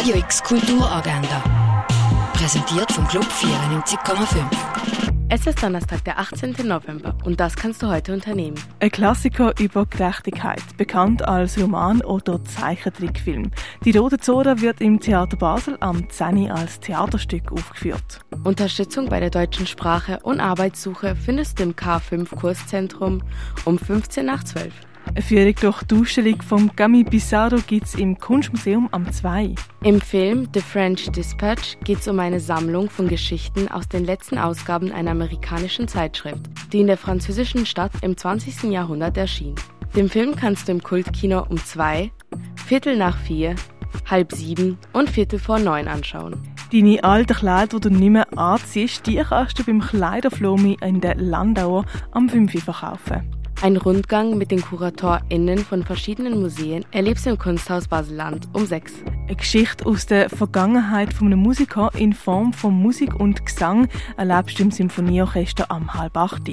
Radio X Kulturagenda. Präsentiert vom Club 94,5. Es ist Donnerstag, der 18. November und das kannst du heute unternehmen. Ein Klassiker über Gerechtigkeit, bekannt als Roman oder Zeichentrickfilm. Die Rote Zora wird im Theater Basel am 10. als Theaterstück aufgeführt. Unterstützung bei der deutschen Sprache und Arbeitssuche findest du im K5 Kurszentrum um 15 nach 12. Eine Führung durch die Ausstellung vom Gami Bissaro gibt es im Kunstmuseum am 2. Im Film The French Dispatch geht es um eine Sammlung von Geschichten aus den letzten Ausgaben einer amerikanischen Zeitschrift, die in der französischen Stadt im 20. Jahrhundert erschien. Den Film kannst du im Kultkino um 2, Viertel nach 4, halb 7 und Viertel vor 9 anschauen. Deine alten Kleider, die du nicht mehr anziehst, die kannst du beim Kleiderflomi in der Landauer am 5 verkaufen. Ein Rundgang mit den KuratorInnen von verschiedenen Museen erlebst du im Kunsthaus Basel-Land um 6. Eine Geschichte aus der Vergangenheit von einem Musiker in Form von Musik und Gesang erlebst du im Symphonieorchester am halb 8.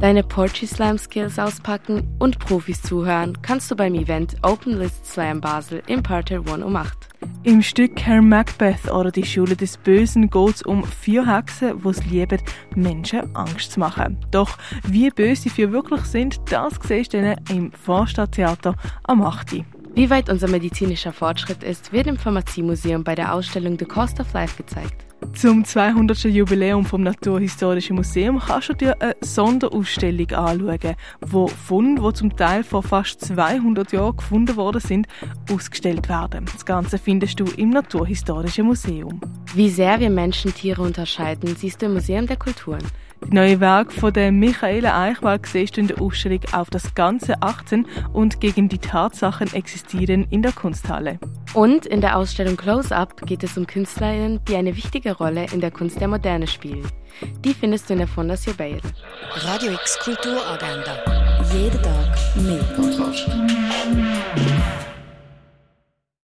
Deine Poetry Slam Skills auspacken und Profis zuhören kannst du beim Event Open List Slam Basel im Parterre 1 um 8. Im Stück Herr Macbeth oder die Schule des Bösen geht es um vier Hexen, die es lieben, Menschen Angst zu machen. Doch wie böse vier wirklich sind, das siehst du dann im Vorstadttheater am 8. Wie weit unser medizinischer Fortschritt ist, wird im Pharmaziemuseum bei der Ausstellung The Cost of Life gezeigt. Zum 200. Jubiläum vom Naturhistorischen Museum kannst du dir eine Sonderausstellung anschauen, wo Funde, die zum Teil vor fast 200 Jahren gefunden worden sind, ausgestellt werden. Das Ganze findest du im Naturhistorischen Museum. Wie sehr wir Menschen Tiere unterscheiden, siehst du im Museum der Kulturen. Die neue Werk von der Michaela Eichwald siehst du in der Ausstellung auf das ganze Achten und gegen die Tatsachen existieren in der Kunsthalle. Und in der Ausstellung Close-Up geht es um Künstlerinnen, die eine wichtige Rolle in der Kunst der Moderne spielen. Die findest du in der Fondation Bayern. Radio X Kulturagenda. Jeden Tag mehr.